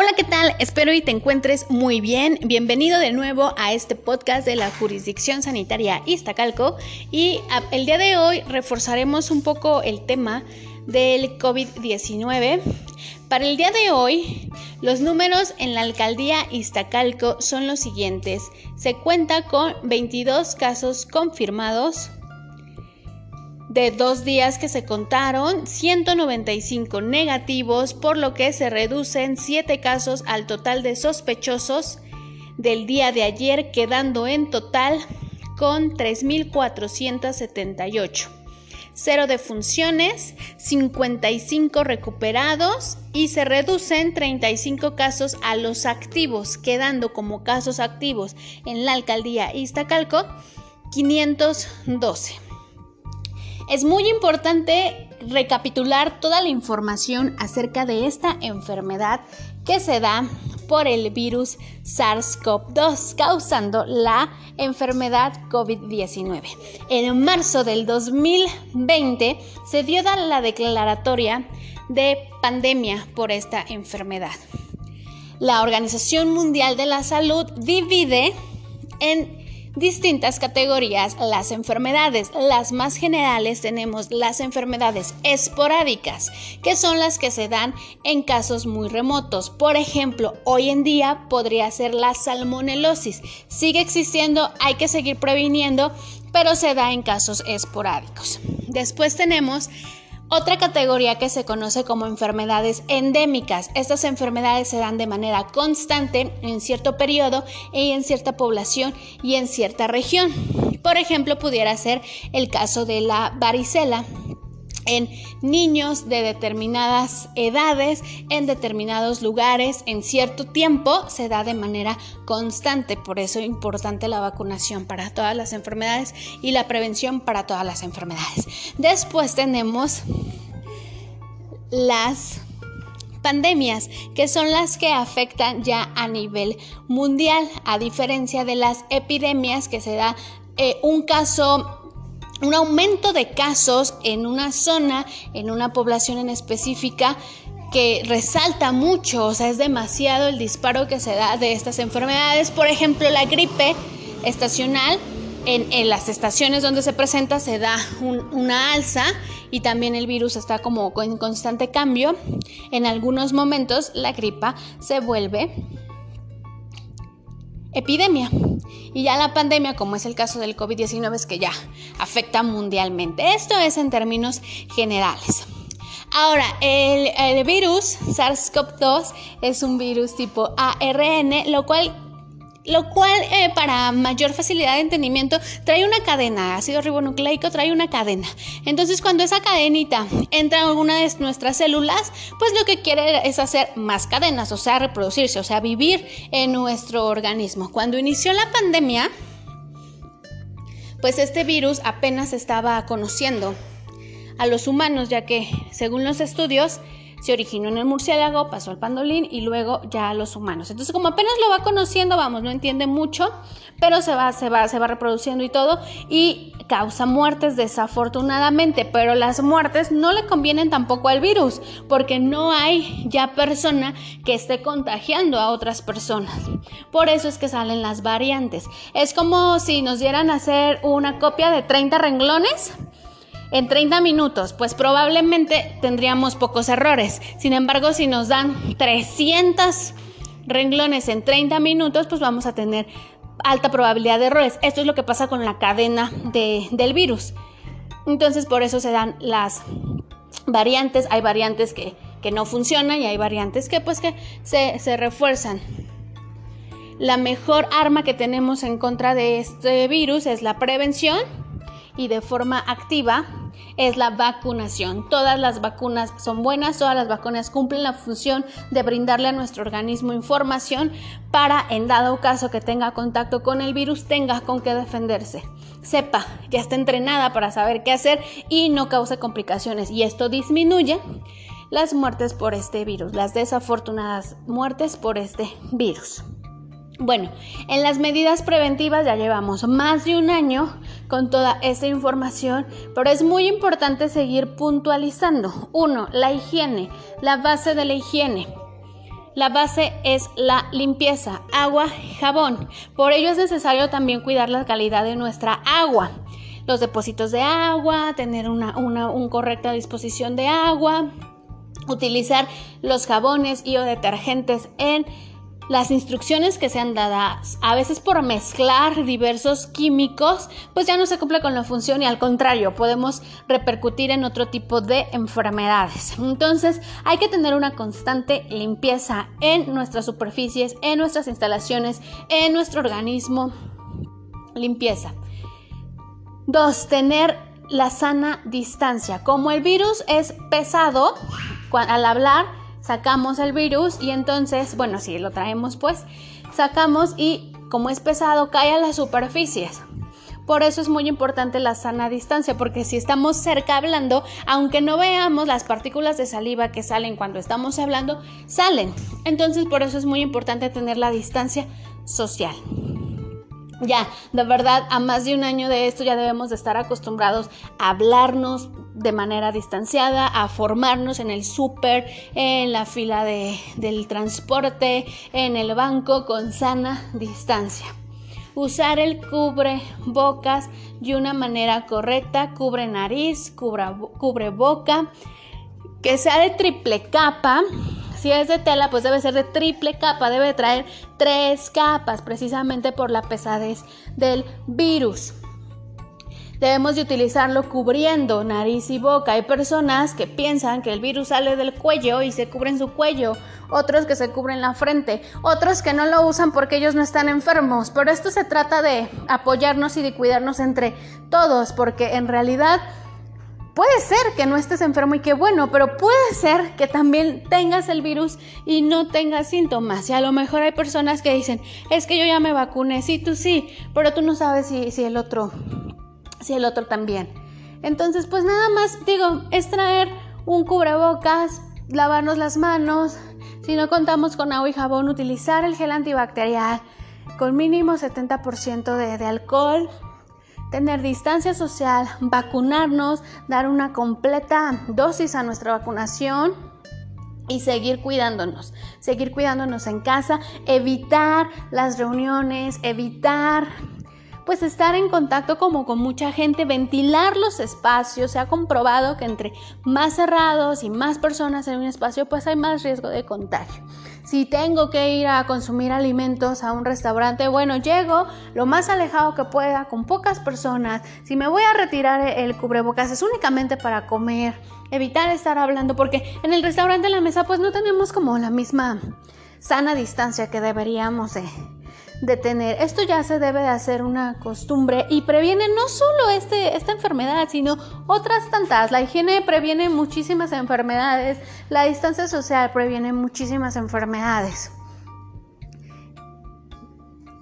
Hola, ¿qué tal? Espero y te encuentres muy bien. Bienvenido de nuevo a este podcast de la Jurisdicción Sanitaria Iztacalco y el día de hoy reforzaremos un poco el tema del COVID-19. Para el día de hoy, los números en la alcaldía Iztacalco son los siguientes. Se cuenta con 22 casos confirmados, de dos días que se contaron, 195 negativos, por lo que se reducen 7 casos al total de sospechosos del día de ayer, quedando en total con 3.478. Cero defunciones, 55 recuperados y se reducen 35 casos a los activos, quedando como casos activos en la alcaldía Iztacalco 512. Es muy importante recapitular toda la información acerca de esta enfermedad que se da por el virus SARS-CoV-2, causando la enfermedad COVID-19. En marzo del 2020 se dio la declaratoria de pandemia por esta enfermedad. La Organización Mundial de la Salud divide en distintas categorías las enfermedades. Las más generales tenemos las enfermedades esporádicas, que son las que se dan en casos muy remotos. Por ejemplo, hoy en día podría ser la salmonelosis. Sigue existiendo, hay que seguir previniendo, pero se da en casos esporádicos. Después tenemos otra categoría que se conoce como enfermedades endémicas. Estas enfermedades se dan de manera constante en cierto periodo y en cierta población y en cierta región. Por ejemplo, pudiera ser el caso de la varicela en niños de determinadas edades, en determinados lugares, en cierto tiempo, se da de manera constante. Por eso es importante la vacunación para todas las enfermedades y la prevención para todas las enfermedades. Después tenemos las pandemias, que son las que afectan ya a nivel mundial, a diferencia de las epidemias que se da eh, un caso un aumento de casos en una zona, en una población en específica, que resalta mucho, o sea, es demasiado el disparo que se da de estas enfermedades. Por ejemplo, la gripe estacional, en, las estaciones donde se presenta se da una alza y también el virus está como en constante cambio. En algunos momentos la gripa se vuelve epidemia. Y ya la pandemia, como es el caso del COVID-19, es que ya afecta mundialmente. Esto es en términos generales. Ahora, el, el virus SARS-CoV-2 es un virus tipo ARN, lo cual lo cual eh, para mayor facilidad de entendimiento trae una cadena, ácido ribonucleico trae una cadena. Entonces cuando esa cadenita entra en alguna de nuestras células, pues lo que quiere es hacer más cadenas, o sea, reproducirse, o sea, vivir en nuestro organismo. Cuando inició la pandemia, pues este virus apenas estaba conociendo a los humanos, ya que según los estudios, se originó en el murciélago, pasó al pandolín y luego ya a los humanos. Entonces, como apenas lo va conociendo, vamos, no entiende mucho, pero se va, se va, se va reproduciendo y todo, y causa muertes desafortunadamente, pero las muertes no le convienen tampoco al virus, porque no hay ya persona que esté contagiando a otras personas. Por eso es que salen las variantes. Es como si nos dieran a hacer una copia de 30 renglones en 30 minutos, pues probablemente tendríamos pocos errores. Sin embargo, si nos dan 300 renglones en 30 minutos, pues vamos a tener alta probabilidad de errores. Esto es lo que pasa con la cadena del virus. Entonces, por eso se dan las variantes. Hay variantes que, no funcionan y hay variantes que pues que se, se refuerzan. La mejor arma que tenemos en contra de este virus es la prevención y de forma activa es la vacunación. Todas las vacunas son buenas, todas las vacunas cumplen la función de brindarle a nuestro organismo información para, en dado caso que tenga contacto con el virus, tenga con qué defenderse. Sepa, ya está entrenada para saber qué hacer y no cause complicaciones. Y esto disminuye las muertes por este virus, las desafortunadas muertes por este virus. Bueno, en las medidas preventivas ya llevamos más de un año con toda esta información, pero es muy importante seguir puntualizando. Uno, la higiene, la base de la higiene. la base es la limpieza, agua, jabón. Por ello es necesario también cuidar la calidad de nuestra agua. Los depósitos de agua, tener una, correcta disposición de agua, utilizar los jabones y o detergentes en las instrucciones que sean dadas, a veces por mezclar diversos químicos, pues ya no se cumple con la función y al contrario, podemos repercutir en otro tipo de enfermedades. Entonces, hay que tener una constante limpieza en nuestras superficies, en nuestras instalaciones, en nuestro organismo. Limpieza. Dos, tener la sana distancia. Como el virus es pesado, al hablar sacamos el virus y entonces, bueno, si lo traemos pues, sacamos y como es pesado cae a las superficies. Por eso es muy importante la sana distancia, porque si estamos cerca hablando, aunque no veamos las partículas de saliva que salen cuando estamos hablando, salen. Entonces por eso es muy importante tener la distancia social. Ya, de verdad, a más de un año de esto ya debemos de estar acostumbrados a hablarnos de manera distanciada, a formarnos en el súper, en la fila de, del transporte, en el banco con sana distancia. Usar el cubre bocas de una manera correcta, cubre nariz, cubre boca, que sea de triple capa, si es de tela, pues debe ser de triple capa, debe traer tres capas, precisamente por la pesadez del virus. Debemos de utilizarlo cubriendo nariz y boca. Hay personas que piensan que el virus sale del cuello y se cubren su cuello, otros que se cubren la frente, otros que no lo usan porque ellos no están enfermos. Pero esto se trata de apoyarnos y de cuidarnos entre todos, porque en realidad Puede ser que no estés enfermo y que bueno, pero puede ser que también tengas el virus y no tengas síntomas. Y a lo mejor hay personas que dicen, es que yo ya me vacuné, sí, tú sí, pero tú no sabes si, si el otro, si el otro también. Entonces, pues nada más, digo, es traer un cubrebocas, lavarnos las manos, si no contamos con agua y jabón, utilizar el gel antibacterial con mínimo 70% de, de alcohol, tener distancia social, vacunarnos, dar una completa dosis a nuestra vacunación y seguir cuidándonos, seguir cuidándonos en casa, evitar las reuniones, evitar pues estar en contacto como con mucha gente, ventilar los espacios. Se ha comprobado que entre más cerrados y más personas en un espacio, pues hay más riesgo de contagio. Si tengo que ir a consumir alimentos a un restaurante, bueno, llego lo más alejado que pueda, con pocas personas. Si me voy a retirar el cubrebocas, es únicamente para comer, evitar estar hablando, porque en el restaurante en la mesa, pues no tenemos como la misma sana distancia que deberíamos de tener. Esto ya se debe de hacer una costumbre y previene no solo este, esta enfermedad, sino otras tantas. La higiene previene muchísimas enfermedades, la distancia social previene muchísimas enfermedades.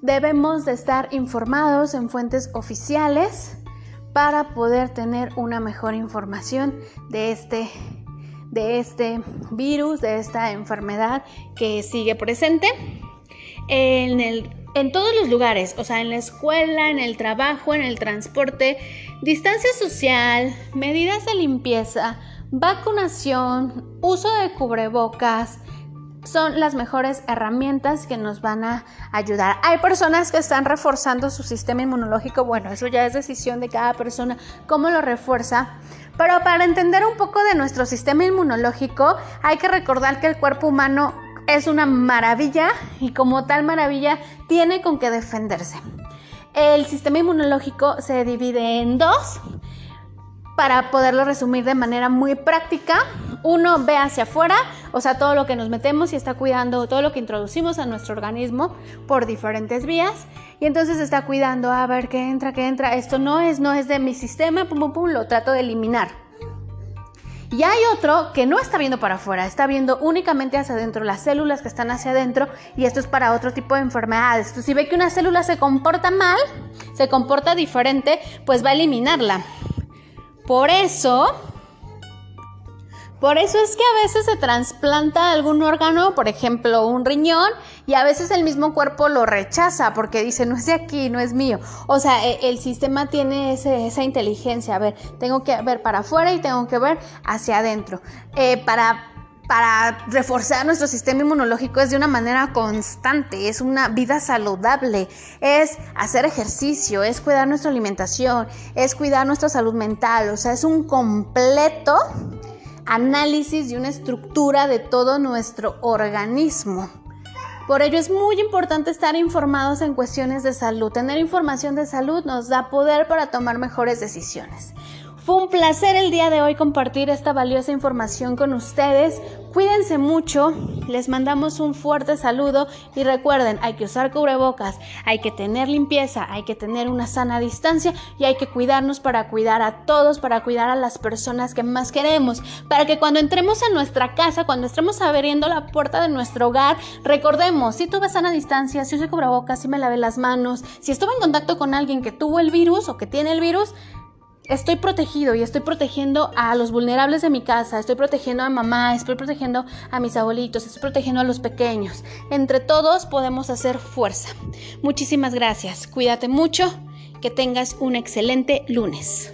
Debemos de estar informados en fuentes oficiales para poder tener una mejor información de este de este virus, de esta enfermedad que sigue presente en el en todos los lugares, o sea, en la escuela, en el trabajo, en el transporte, distancia social, medidas de limpieza, vacunación, uso de cubrebocas, son las mejores herramientas que nos van a ayudar. Hay personas que están reforzando su sistema inmunológico, bueno, eso ya es decisión de cada persona, cómo lo refuerza. Pero para entender un poco de nuestro sistema inmunológico, hay que recordar que el cuerpo humano es una maravilla y como tal maravilla tiene con qué defenderse. El sistema inmunológico se divide en dos. Para poderlo resumir de manera muy práctica, uno ve hacia afuera, o sea, todo lo que nos metemos y está cuidando todo lo que introducimos a nuestro organismo por diferentes vías, y entonces está cuidando a ver qué entra, qué entra, esto no es, no es de mi sistema, pum, pum, pum, lo trato de eliminar. Y hay otro que no está viendo para afuera, está viendo únicamente hacia adentro, las células que están hacia adentro, y esto es para otro tipo de enfermedades. Si ve que una célula se comporta mal, se comporta diferente, pues va a eliminarla. Por eso, por eso es que a veces se trasplanta algún órgano, por ejemplo un riñón, y a veces el mismo cuerpo lo rechaza porque dice, no es de aquí, no es mío. O sea, e, el, sistema tiene esa inteligencia, a ver, tengo que ver para afuera y tengo que ver hacia adentro. Eh, para para reforzar nuestro sistema inmunológico es de una manera constante, es una vida saludable, es hacer ejercicio, es cuidar nuestra alimentación, es cuidar nuestra salud mental, o sea, es un completo análisis y una estructura de todo nuestro organismo. Por ello es muy importante estar informados en cuestiones de salud. Tener información de salud nos da poder para tomar mejores decisiones. Fue un placer el día de hoy compartir esta valiosa información con ustedes. Cuídense mucho, les mandamos un fuerte saludo y recuerden, hay que usar cubrebocas, hay que tener limpieza, hay que tener una sana distancia y hay que cuidarnos para cuidar a todos, para cuidar a las personas que más queremos, para que cuando entremos a nuestra casa, cuando estemos abriendo la puerta de nuestro hogar, recordemos, si tuve sana distancia, si usé cubrebocas, si me lavé las manos, si estuve en contacto con alguien que tuvo el virus o que tiene el virus, estoy protegido y estoy protegiendo a los vulnerables de mi casa, estoy protegiendo a mamá, estoy protegiendo a mis abuelitos, estoy protegiendo a los pequeños. Entre todos podemos hacer fuerza. Muchísimas gracias. Cuídate mucho. Que tengas un excelente lunes.